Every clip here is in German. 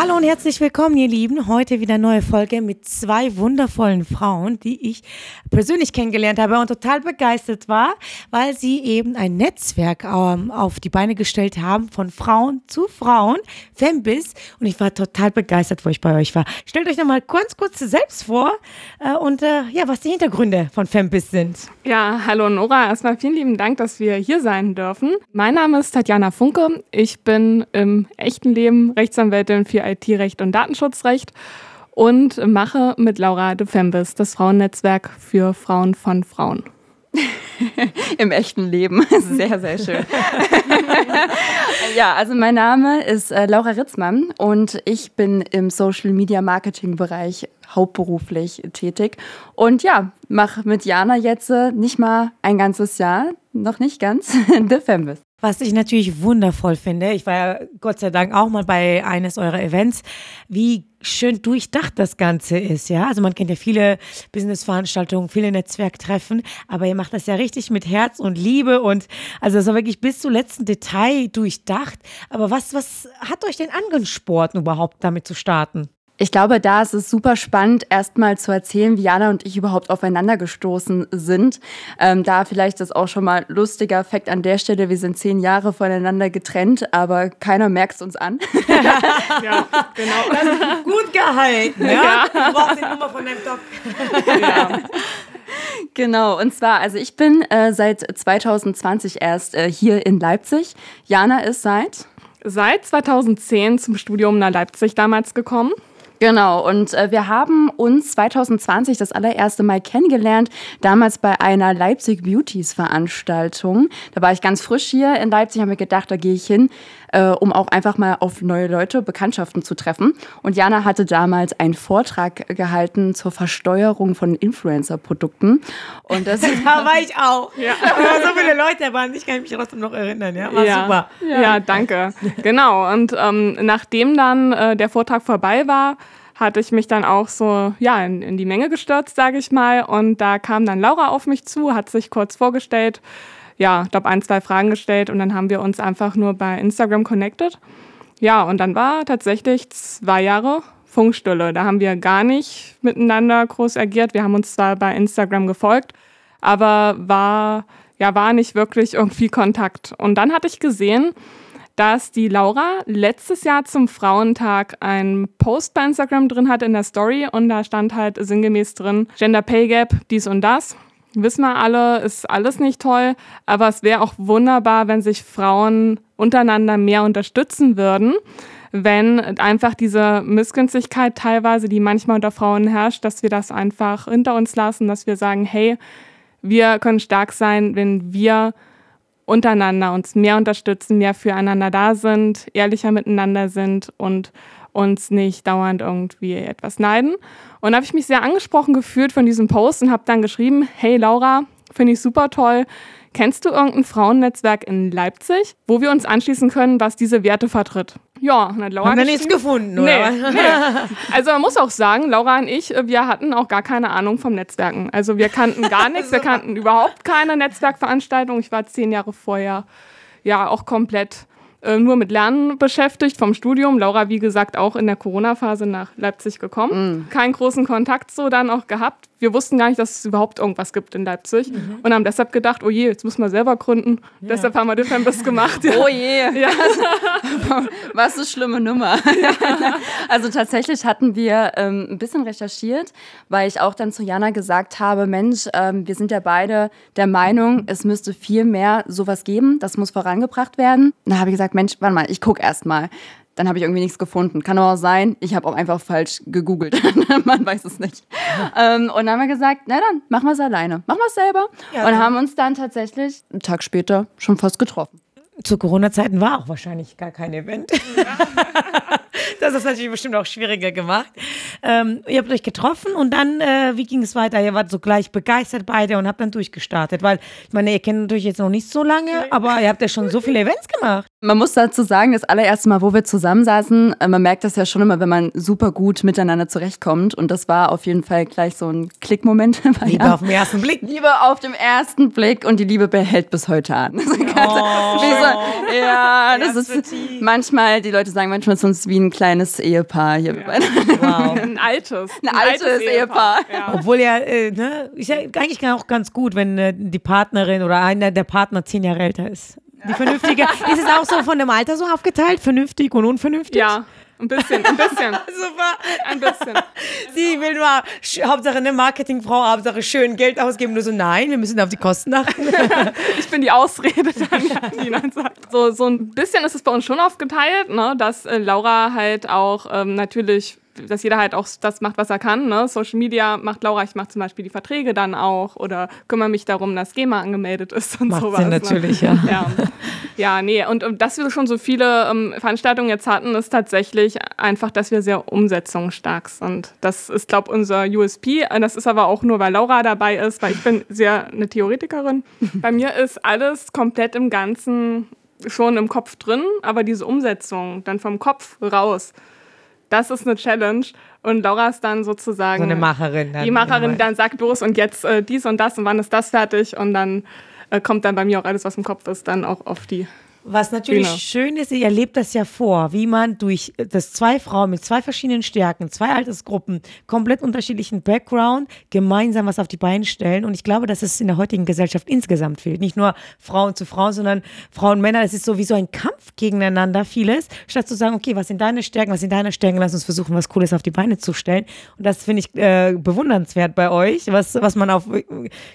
Hallo und herzlich willkommen, ihr Lieben. Heute wieder eine neue Folge mit zwei wundervollen Frauen, die ich persönlich kennengelernt habe und total begeistert war, weil sie eben ein Netzwerk ähm, auf die Beine gestellt haben von Frauen zu Frauen, Fembis. Und ich war total begeistert, wo ich bei euch war. Stellt euch nochmal kurz, kurz selbst vor äh, und äh, ja, was die Hintergründe von Fembis sind. Ja, hallo Nora. Erstmal vielen lieben Dank, dass wir hier sein dürfen. Mein Name ist Tatjana Funke. Ich bin im echten Leben Rechtsanwältin für IT-Recht und Datenschutzrecht und mache mit Laura de Fembis das Frauennetzwerk für Frauen von Frauen. Im echten Leben. Sehr, sehr schön. ja, also mein Name ist äh, Laura Ritzmann und ich bin im Social Media Marketing Bereich hauptberuflich tätig. Und ja, mache mit Jana jetzt äh, nicht mal ein ganzes Jahr, noch nicht ganz, The Fembis. Was ich natürlich wundervoll finde, ich war ja Gott sei Dank auch mal bei eines eurer Events, wie schön durchdacht das Ganze ist, ja. Also man kennt ja viele Businessveranstaltungen, viele Netzwerktreffen, aber ihr macht das ja richtig mit Herz und Liebe und also das war wirklich bis zum letzten Detail durchdacht. Aber was, was hat euch denn angespornt, überhaupt damit zu starten? Ich glaube, da ist es super spannend, erstmal zu erzählen, wie Jana und ich überhaupt aufeinander gestoßen sind. Ähm, da vielleicht ist auch schon mal lustiger Fakt an der Stelle, wir sind zehn Jahre voneinander getrennt, aber keiner merkt es uns an. ja, genau. Das ist gut gehalten, ja? ja. Du brauchst die Nummer von deinem Doc. ja. Genau, und zwar, also ich bin äh, seit 2020 erst äh, hier in Leipzig. Jana ist seit? Seit 2010 zum Studium nach Leipzig damals gekommen. Genau, und äh, wir haben uns 2020 das allererste Mal kennengelernt, damals bei einer Leipzig Beauties Veranstaltung. Da war ich ganz frisch hier in Leipzig, habe mir gedacht, da gehe ich hin, äh, um auch einfach mal auf neue Leute, Bekanntschaften zu treffen. Und Jana hatte damals einen Vortrag gehalten zur Versteuerung von Influencer-Produkten. Und das da war ich auch. Ja. Aber so viele Leute waren, ich kann mich trotzdem noch erinnern. Ja, war ja. super. Ja, ja danke. genau. Und ähm, nachdem dann äh, der Vortrag vorbei war, hatte ich mich dann auch so ja, in, in die Menge gestürzt, sage ich mal. Und da kam dann Laura auf mich zu, hat sich kurz vorgestellt, ja, ich glaube, ein, zwei Fragen gestellt und dann haben wir uns einfach nur bei Instagram connected. Ja, und dann war tatsächlich zwei Jahre Funkstille. Da haben wir gar nicht miteinander groß agiert. Wir haben uns zwar bei Instagram gefolgt, aber war, ja, war nicht wirklich irgendwie Kontakt. Und dann hatte ich gesehen, dass die Laura letztes Jahr zum Frauentag einen Post bei Instagram drin hat in der Story und da stand halt sinngemäß drin, Gender Pay Gap, dies und das. Wissen wir alle, ist alles nicht toll, aber es wäre auch wunderbar, wenn sich Frauen untereinander mehr unterstützen würden, wenn einfach diese Missgünstigkeit teilweise, die manchmal unter Frauen herrscht, dass wir das einfach hinter uns lassen, dass wir sagen, hey, wir können stark sein, wenn wir untereinander uns mehr unterstützen, mehr füreinander da sind, ehrlicher miteinander sind und uns nicht dauernd irgendwie etwas neiden. Und da habe ich mich sehr angesprochen gefühlt von diesem Post und habe dann geschrieben, hey Laura, finde ich super toll. Kennst du irgendein Frauennetzwerk in Leipzig, wo wir uns anschließen können, was diese Werte vertritt? Ja, hat Laura Haben wir nichts gefunden, oder? Nee, nee. Also man muss auch sagen, Laura und ich, wir hatten auch gar keine Ahnung vom Netzwerken. Also wir kannten gar nichts, wir kannten überhaupt keine Netzwerkveranstaltung. Ich war zehn Jahre vorher ja auch komplett äh, nur mit Lernen beschäftigt vom Studium. Laura, wie gesagt, auch in der Corona-Phase nach Leipzig gekommen. Mm. Keinen großen Kontakt so dann auch gehabt. Wir wussten gar nicht, dass es überhaupt irgendwas gibt in Leipzig mhm. und haben deshalb gedacht, oh je, jetzt müssen wir selber gründen. Ja. Deshalb haben wir Diffambus gemacht. Ja. Oh je. Ja. Was eine schlimme Nummer. also tatsächlich hatten wir ähm, ein bisschen recherchiert, weil ich auch dann zu Jana gesagt habe, Mensch, ähm, wir sind ja beide der Meinung, es müsste viel mehr sowas geben. Das muss vorangebracht werden. Da habe ich gesagt, gesagt, Mensch, warte mal, ich gucke erst mal. Dann habe ich irgendwie nichts gefunden. Kann aber auch sein, ich habe auch einfach falsch gegoogelt. Man weiß es nicht. ähm, und dann haben wir gesagt, na dann, machen wir es alleine. Machen wir es selber. Ja, und haben uns dann tatsächlich einen Tag später schon fast getroffen. Zu Corona-Zeiten war auch wahrscheinlich gar kein Event. Ja. das ist natürlich bestimmt auch schwieriger gemacht. Ähm, ihr habt euch getroffen und dann, äh, wie ging es weiter? Ihr wart so gleich begeistert beide und habt dann durchgestartet, weil ich meine, ihr kennt natürlich jetzt noch nicht so lange, aber ihr habt ja schon so viele Events gemacht. Man muss dazu sagen, das allererste Mal, wo wir zusammensaßen, äh, man merkt das ja schon immer, wenn man super gut miteinander zurechtkommt und das war auf jeden Fall gleich so ein Klickmoment. Liebe ja. auf den ersten Blick. Liebe auf dem ersten Blick und die Liebe behält bis heute an. Oh. So, ja, das ist manchmal, die Leute sagen manchmal, ist uns wie ein kleines Ehepaar hier. Ja. Wow. ein altes. Ein, ein altes, altes, Ehepaar. Ehepaar. Ja. Obwohl ja, äh, ne, ist ja eigentlich auch ganz gut, wenn äh, die Partnerin oder einer der Partner zehn Jahre älter ist. Die vernünftige. ist es auch so von dem Alter so aufgeteilt? Vernünftig und unvernünftig? Ja. Ein bisschen, ein bisschen. Super. Ein bisschen. Sie will nur, Hauptsache eine Marketingfrau, Hauptsache schön Geld ausgeben. Nur so, nein, wir müssen auf die Kosten achten. ich bin die Ausrede die dann sagt. So, so ein bisschen ist es bei uns schon aufgeteilt, ne, dass äh, Laura halt auch ähm, natürlich dass jeder halt auch das macht, was er kann. Ne? Social Media macht Laura, ich mache zum Beispiel die Verträge dann auch oder kümmere mich darum, dass GEMA angemeldet ist und macht sowas. Sinn, natürlich, ne? ja. ja. Ja, nee, und, und dass wir schon so viele ähm, Veranstaltungen jetzt hatten, ist tatsächlich einfach, dass wir sehr umsetzungsstark sind. Das ist, glaube ich, unser USP. Das ist aber auch nur, weil Laura dabei ist, weil ich bin sehr eine Theoretikerin. Bei mir ist alles komplett im Ganzen schon im Kopf drin, aber diese Umsetzung dann vom Kopf raus, das ist eine Challenge. Und Laura ist dann sozusagen. So eine Macherin. Dann die Macherin dann sagt los und jetzt äh, dies und das und wann ist das fertig und dann äh, kommt dann bei mir auch alles, was im Kopf ist, dann auch auf die was natürlich genau. schön ist, ihr erlebt das ja vor, wie man durch das zwei Frauen mit zwei verschiedenen Stärken, zwei Altersgruppen, komplett unterschiedlichen Background, gemeinsam was auf die Beine stellen. Und ich glaube, dass es in der heutigen Gesellschaft insgesamt fehlt. Nicht nur Frauen zu Frauen, sondern Frauen und Männer. Es ist so wie so ein Kampf gegeneinander, vieles, statt zu sagen, okay, was sind deine Stärken, was sind deine Stärken, lass uns versuchen, was Cooles auf die Beine zu stellen. Und das finde ich äh, bewundernswert bei euch, was, was man auf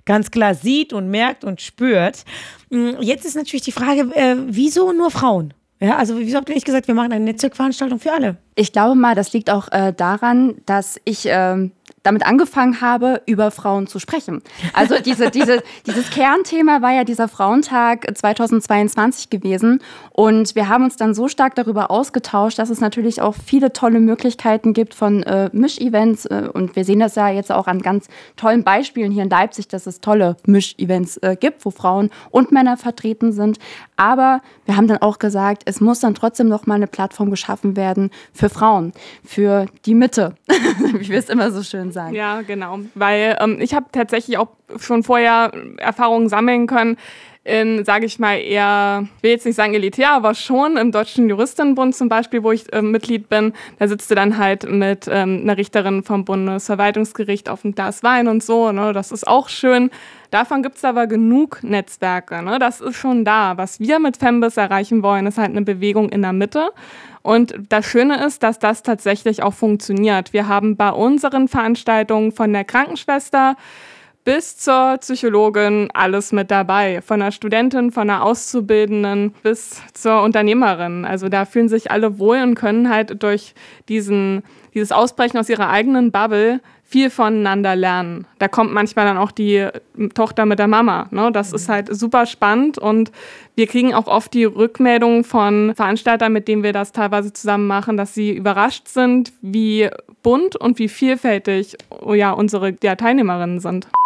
ganz klar sieht und merkt und spürt. Mm, jetzt ist natürlich die Frage, äh, wieso nur Frauen? Ja, also wieso habt ihr nicht gesagt, wir machen eine Netzwerkveranstaltung für alle? Ich glaube mal, das liegt auch äh, daran, dass ich äh, damit angefangen habe, über Frauen zu sprechen. Also diese, diese, dieses Kernthema war ja dieser Frauentag 2022 gewesen. Und wir haben uns dann so stark darüber ausgetauscht, dass es natürlich auch viele tolle Möglichkeiten gibt von äh, Misch-Events. Äh, und wir sehen das ja jetzt auch an ganz tollen Beispielen hier in Leipzig, dass es tolle Misch-Events äh, gibt, wo Frauen und Männer vertreten sind. Aber wir haben dann auch gesagt, es muss dann trotzdem noch mal eine Plattform geschaffen werden für Frauen, für die Mitte, wie wir es immer so schön sagen. Ja, genau. Weil ähm, ich habe tatsächlich auch schon vorher Erfahrungen sammeln können, in, sage ich mal, eher, ich will jetzt nicht sagen elitär, aber schon im Deutschen Juristinnenbund zum Beispiel, wo ich äh, Mitglied bin, da sitzt du dann halt mit ähm, einer Richterin vom Bundesverwaltungsgericht auf ein Glas Wein und so, ne? das ist auch schön. Davon gibt es aber genug Netzwerke, ne? das ist schon da. Was wir mit Fembis erreichen wollen, ist halt eine Bewegung in der Mitte. Und das Schöne ist, dass das tatsächlich auch funktioniert. Wir haben bei unseren Veranstaltungen von der Krankenschwester bis zur Psychologin alles mit dabei. Von der Studentin, von der Auszubildenden bis zur Unternehmerin. Also da fühlen sich alle wohl und können halt durch diesen, dieses Ausbrechen aus ihrer eigenen Bubble viel voneinander lernen. Da kommt manchmal dann auch die Tochter mit der Mama. Ne? Das mhm. ist halt super spannend und wir kriegen auch oft die Rückmeldungen von Veranstaltern, mit denen wir das teilweise zusammen machen, dass sie überrascht sind, wie bunt und wie vielfältig ja, unsere ja, Teilnehmerinnen sind.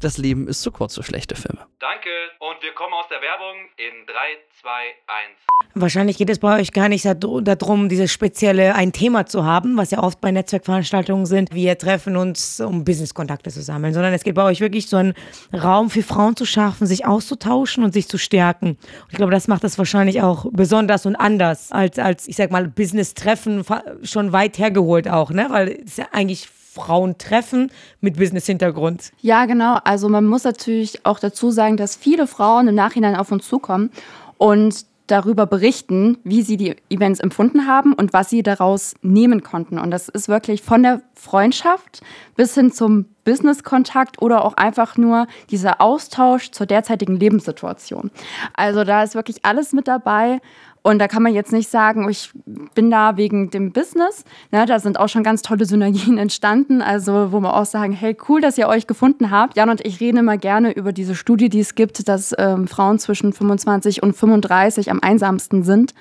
das Leben ist zu kurz für schlechte Filme. Danke und wir kommen aus der Werbung in 3, 2, 1. Wahrscheinlich geht es bei euch gar nicht darum, dieses spezielle ein Thema zu haben, was ja oft bei Netzwerkveranstaltungen sind. Wir treffen uns, um Businesskontakte zu sammeln, sondern es geht bei euch wirklich so einen Raum für Frauen zu schaffen, sich auszutauschen und sich zu stärken. Und ich glaube, das macht das wahrscheinlich auch besonders und anders als, als ich sag mal, Business-Treffen schon weit hergeholt auch, ne? Weil es ja eigentlich Frauen treffen mit Business-Hintergrund. Ja, genau. Also man muss natürlich auch dazu sagen, dass viele Frauen im Nachhinein auf uns zukommen und darüber berichten, wie sie die Events empfunden haben und was sie daraus nehmen konnten. Und das ist wirklich von der Freundschaft bis hin zum Business-Kontakt oder auch einfach nur dieser Austausch zur derzeitigen Lebenssituation. Also da ist wirklich alles mit dabei. Und da kann man jetzt nicht sagen, ich bin da wegen dem Business. Ne, da sind auch schon ganz tolle Synergien entstanden, also wo wir auch sagen, hey, cool, dass ihr euch gefunden habt. Jan und ich reden immer gerne über diese Studie, die es gibt, dass ähm, Frauen zwischen 25 und 35 am einsamsten sind.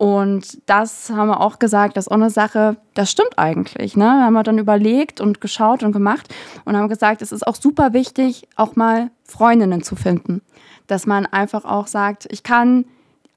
Und das haben wir auch gesagt, das ist auch eine Sache, das stimmt eigentlich. Ne? Haben wir dann überlegt und geschaut und gemacht und haben gesagt, es ist auch super wichtig, auch mal Freundinnen zu finden. Dass man einfach auch sagt, ich kann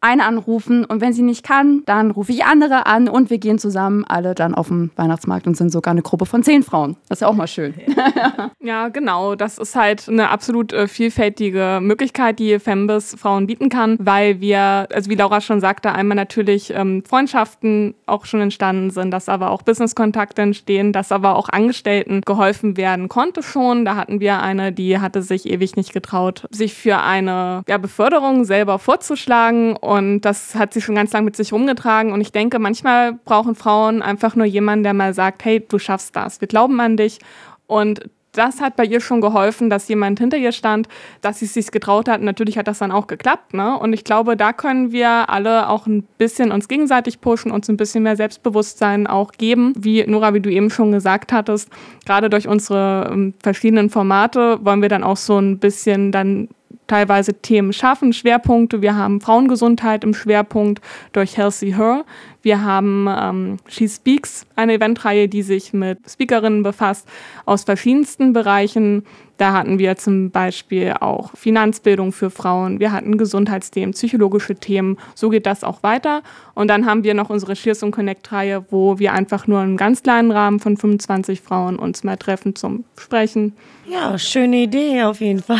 eine anrufen und wenn sie nicht kann, dann rufe ich andere an und wir gehen zusammen alle dann auf den Weihnachtsmarkt und sind sogar eine Gruppe von zehn Frauen. Das ist ja auch mal schön. ja, genau. Das ist halt eine absolut äh, vielfältige Möglichkeit, die Fembis Frauen bieten kann, weil wir, also wie Laura schon sagte, einmal natürlich ähm, Freundschaften auch schon entstanden sind, dass aber auch Businesskontakte entstehen, dass aber auch Angestellten geholfen werden konnte schon. Da hatten wir eine, die hatte sich ewig nicht getraut, sich für eine ja, Beförderung selber vorzuschlagen das hat sie schon ganz lange mit sich rumgetragen. Und ich denke, manchmal brauchen Frauen einfach nur jemanden, der mal sagt, hey, du schaffst das. Wir glauben an dich. Und das hat bei ihr schon geholfen, dass jemand hinter ihr stand, dass sie es sich getraut hat. Und natürlich hat das dann auch geklappt. Ne? Und ich glaube, da können wir alle auch ein bisschen uns gegenseitig pushen, uns ein bisschen mehr Selbstbewusstsein auch geben. Wie Nora, wie du eben schon gesagt hattest, gerade durch unsere ähm, verschiedenen Formate wollen wir dann auch so ein bisschen dann teilweise Themen schaffen, Schwerpunkte. Wir haben Frauengesundheit im Schwerpunkt durch Healthy Her. Wir haben ähm, She Speaks, eine Eventreihe, die sich mit Speakerinnen befasst aus verschiedensten Bereichen. Da hatten wir zum Beispiel auch Finanzbildung für Frauen, wir hatten Gesundheitsthemen, psychologische Themen. So geht das auch weiter. Und dann haben wir noch unsere Cheers und Connect-Reihe, wo wir einfach nur einen ganz kleinen Rahmen von 25 Frauen uns mal treffen zum Sprechen. Ja, schöne Idee auf jeden Fall.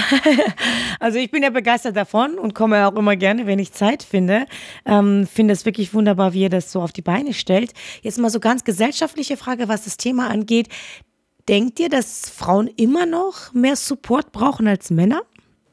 Also ich bin ja begeistert davon und komme auch immer gerne, wenn ich Zeit finde. Ähm, finde es wirklich wunderbar, wie ihr das so auf die Beine stellt. Jetzt mal so ganz gesellschaftliche Frage, was das Thema angeht. Denkt ihr, dass Frauen immer noch mehr Support brauchen als Männer?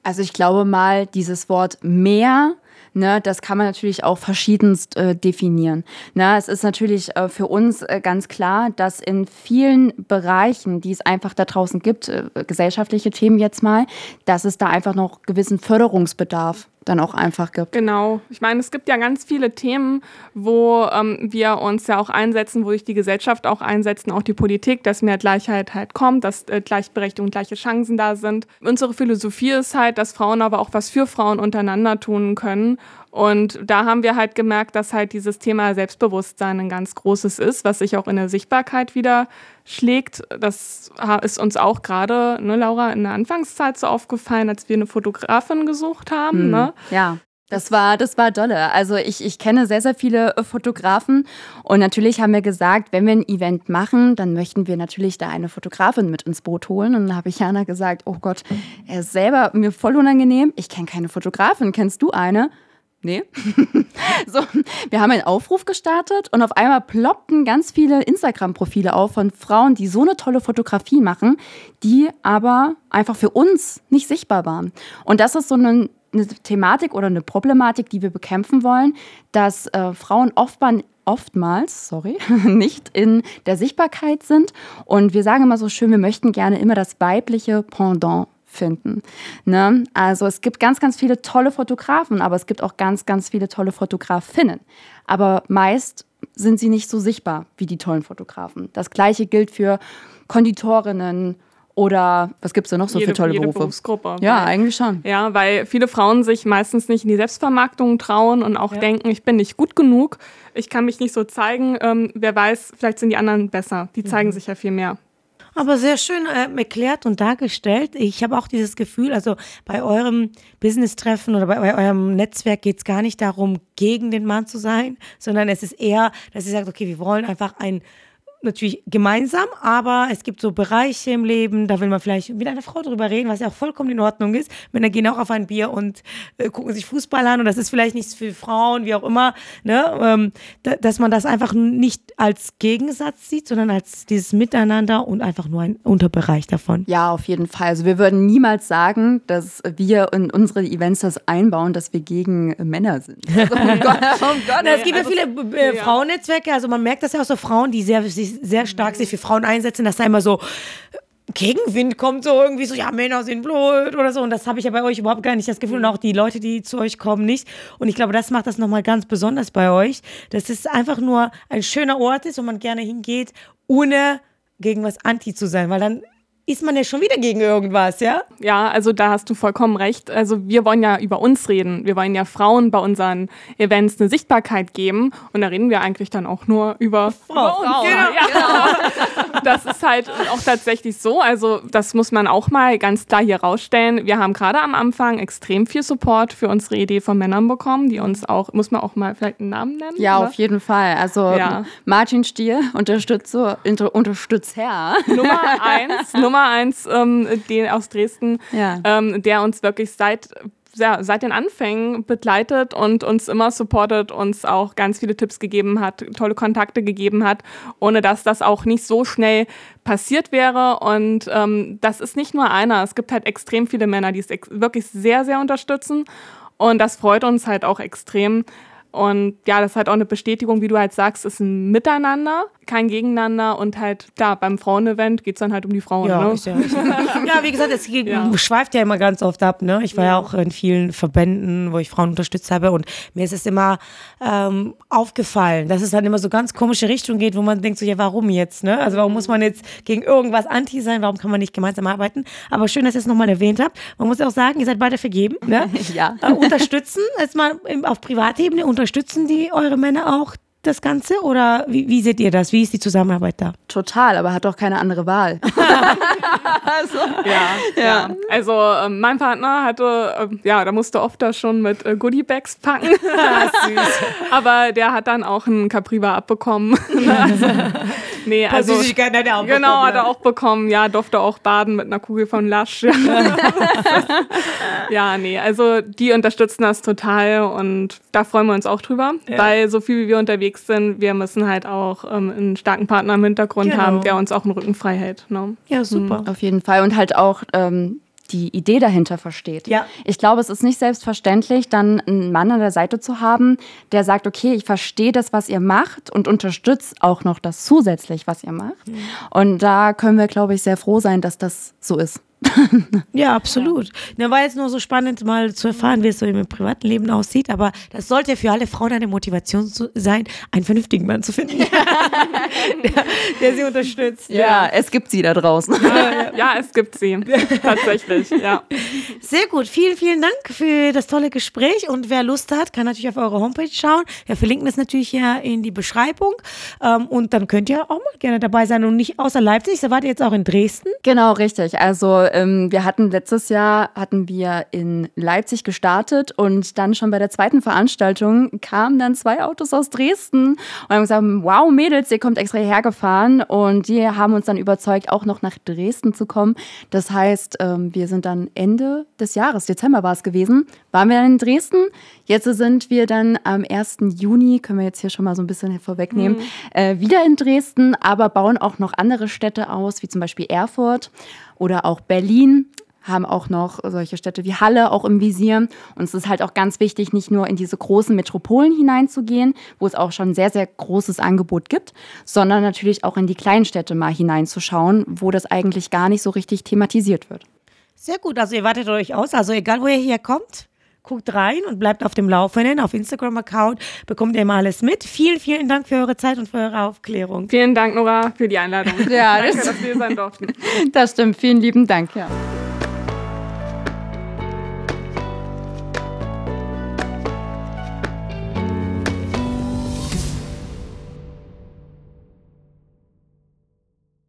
Also ich glaube mal, dieses Wort mehr Ne, das kann man natürlich auch verschiedenst äh, definieren. Ne, es ist natürlich äh, für uns äh, ganz klar, dass in vielen Bereichen, die es einfach da draußen gibt, äh, gesellschaftliche Themen jetzt mal, dass es da einfach noch gewissen Förderungsbedarf dann auch einfach gibt. Genau. Ich meine, es gibt ja ganz viele Themen, wo ähm, wir uns ja auch einsetzen, wo sich die Gesellschaft auch einsetzen, auch die Politik, dass mehr Gleichheit halt kommt, dass äh, Gleichberechtigung gleiche Chancen da sind. Unsere Philosophie ist halt, dass Frauen aber auch was für Frauen untereinander tun können und da haben wir halt gemerkt, dass halt dieses Thema Selbstbewusstsein ein ganz großes ist, was sich auch in der Sichtbarkeit wieder schlägt. Das ist uns auch gerade, ne, Laura, in der Anfangszeit so aufgefallen, als wir eine Fotografin gesucht haben. Hm, ne? Ja. Das war, das war dolle. Also ich, ich kenne sehr, sehr viele äh, Fotografen und natürlich haben wir gesagt, wenn wir ein Event machen, dann möchten wir natürlich da eine Fotografin mit ins Boot holen. Und dann habe ich Jana gesagt, oh Gott, er ist selber mir voll unangenehm. Ich kenne keine Fotografin. Kennst du eine? Nee. so, wir haben einen Aufruf gestartet und auf einmal ploppten ganz viele Instagram-Profile auf von Frauen, die so eine tolle Fotografie machen, die aber einfach für uns nicht sichtbar waren. Und das ist so eine, eine Thematik oder eine Problematik, die wir bekämpfen wollen, dass äh, Frauen oftmals oftmals, sorry, nicht in der Sichtbarkeit sind. Und wir sagen immer so schön, wir möchten gerne immer das weibliche Pendant finden. Ne? Also es gibt ganz, ganz viele tolle Fotografen, aber es gibt auch ganz, ganz viele tolle Fotografinnen. Aber meist sind sie nicht so sichtbar wie die tollen Fotografen. Das gleiche gilt für Konditorinnen, oder was gibt es da noch so jede, für tolle jede Berufe? Berufsgruppe. Ja, weil, eigentlich schon. Ja, weil viele Frauen sich meistens nicht in die Selbstvermarktung trauen und auch ja. denken, ich bin nicht gut genug, ich kann mich nicht so zeigen. Ähm, wer weiß, vielleicht sind die anderen besser. Die zeigen mhm. sich ja viel mehr. Aber sehr schön äh, erklärt und dargestellt. Ich habe auch dieses Gefühl, also bei eurem Business-Treffen oder bei eurem Netzwerk geht es gar nicht darum, gegen den Mann zu sein, sondern es ist eher, dass ihr sagt, okay, wir wollen einfach ein natürlich gemeinsam, aber es gibt so Bereiche im Leben, da will man vielleicht mit einer Frau drüber reden, was ja auch vollkommen in Ordnung ist. Männer gehen auch auf ein Bier und äh, gucken sich Fußball an und das ist vielleicht nichts für Frauen, wie auch immer, ne? Ähm, da, dass man das einfach nicht als Gegensatz sieht, sondern als dieses Miteinander und einfach nur ein Unterbereich davon. Ja, auf jeden Fall. Also wir würden niemals sagen, dass wir in unsere Events das einbauen, dass wir gegen Männer sind. Also, um Gott, um Gott, Na, es gibt ja also viele äh. Frauennetzwerke, also man merkt das ja auch so Frauen, die sehr sich sehr stark sich für Frauen einsetzen, dass da immer so Gegenwind kommt, so irgendwie so, ja, Männer sind blöd oder so. Und das habe ich ja bei euch überhaupt gar nicht das Gefühl. Und auch die Leute, die zu euch kommen, nicht. Und ich glaube, das macht das nochmal ganz besonders bei euch, dass es einfach nur ein schöner Ort ist, wo man gerne hingeht, ohne gegen was anti zu sein. Weil dann ist man ja schon wieder gegen irgendwas, ja? Ja, also da hast du vollkommen recht. Also wir wollen ja über uns reden. Wir wollen ja Frauen bei unseren Events eine Sichtbarkeit geben. Und da reden wir eigentlich dann auch nur über, Frau. über uns. Genau. Ja. Das ist halt auch tatsächlich so. Also das muss man auch mal ganz klar hier rausstellen. Wir haben gerade am Anfang extrem viel Support für unsere Idee von Männern bekommen, die uns auch, muss man auch mal vielleicht einen Namen nennen? Ja, oder? auf jeden Fall. Also Ja. Martin Stier, Unterstützer, Unterstützer. Nummer eins, Nummer eins, ähm, den aus Dresden, Ja. ähm, der uns wirklich seit ja, seit den Anfängen begleitet und uns immer supportet, uns auch ganz viele Tipps gegeben hat, tolle Kontakte gegeben hat, ohne dass das auch nicht so schnell passiert wäre. Und ähm, das ist nicht nur einer. Es gibt halt extrem viele Männer, die es wirklich sehr, sehr unterstützen. Und das freut uns halt auch extrem. Und ja, das ist halt auch eine Bestätigung, wie du halt sagst, ist ein Miteinander, kein Gegeneinander. Und halt, da beim Frauenevent geht es dann halt um die Frauen. Ja, ne? ja, ja. wie gesagt, es Ja. schweift ja immer ganz oft ab. Ne? Ich war ja. auch in vielen Verbänden, wo ich Frauen unterstützt habe und mir ist es immer ähm, aufgefallen, dass es dann immer so ganz komische Richtungen geht, wo man denkt so, ja, warum jetzt? Ne? Also warum muss man jetzt gegen irgendwas anti sein? Warum kann man nicht gemeinsam arbeiten? Aber schön, dass ihr es nochmal erwähnt habt. Man muss auch sagen, ihr seid beide vergeben. Ne? Ja. Äh, unterstützen, jetzt mal im- auf Privatebene, unterstützen die eure Männer auch das Ganze oder wie, wie seht ihr das? Wie ist die Zusammenarbeit da? Total, aber hat doch keine andere Wahl. Ja, ja. Also ähm, mein Partner hatte, ähm, ja, da musste oft das schon mit äh, Goodiebags packen. Aber der hat dann auch einen Capriva abbekommen. also, nee, also Süßigkeiten hat er auch genau, bekommen, hat er auch bekommen. Ja, durfte auch baden mit einer Kugel von Lush. Ja, ja nee, also die unterstützen das total und da freuen wir uns auch drüber, weil so viel wie wir unterwegs sind, wir müssen halt auch ähm, einen starken Partner im Hintergrund Genau. haben, der uns auch den Rücken frei hält. Ne? Ja, super. Auf jeden Fall. Und halt auch ähm, die Idee dahinter versteht. Ja. Ich glaube, es ist nicht selbstverständlich, dann einen Mann an der Seite zu haben, der sagt, okay, ich verstehe das, was ihr macht und unterstützt auch noch das zusätzlich, was ihr macht. Und da können wir, glaube ich, sehr froh sein, dass das so ist. Ja, absolut. Na, war jetzt nur so spannend, mal zu erfahren, wie es so im privaten Leben aussieht. Aber das sollte ja für alle Frauen eine Motivation zu sein, einen vernünftigen Mann zu finden, der, der sie unterstützt. Ja, es gibt sie da draußen. Ja, es gibt sie. Tatsächlich, ja. Sehr gut. Vielen, vielen Dank für das tolle Gespräch. Und wer Lust hat, kann natürlich auf eure Homepage schauen. Wir verlinken das natürlich ja in die Beschreibung. Ähm, und dann könnt ihr auch mal gerne dabei sein. Und nicht außer Leipzig, so wart ihr jetzt auch in Dresden. Genau, richtig. Also ähm, wir hatten letztes Jahr hatten wir in Leipzig gestartet und dann schon bei der zweiten Veranstaltung kamen dann zwei Autos aus Dresden und haben gesagt, wow Mädels, ihr kommt extra hierher gefahren und die haben uns dann überzeugt, auch noch nach Dresden zu kommen. Das heißt, ähm, wir sind dann Ende des Jahres, Dezember war es gewesen, waren wir dann in Dresden. Jetzt sind wir dann am 1. Juni, können wir jetzt hier schon mal so ein bisschen vorwegnehmen, äh, wieder in Dresden, aber bauen auch noch andere Städte aus, wie zum Beispiel Erfurt oder auch Berlin haben auch noch solche Städte wie Halle auch im Visier. Und es ist halt auch ganz wichtig, nicht nur in diese großen Metropolen hineinzugehen, wo es auch schon sehr, sehr großes Angebot gibt, sondern natürlich auch in die kleinen Städte mal hineinzuschauen, wo das eigentlich gar nicht so richtig thematisiert wird. Sehr gut. Also ihr wartet euch aus. Also egal, wo ihr herkommt, guckt rein und bleibt auf dem Laufenden. Auf Instagram-Account bekommt ihr immer alles mit. Vielen, vielen Dank für eure Zeit und für eure Aufklärung. Vielen Dank, Nora, für die Einladung. Ja, Danke, das- dass wir sein durften. Das stimmt. Vielen lieben Dank. Ja.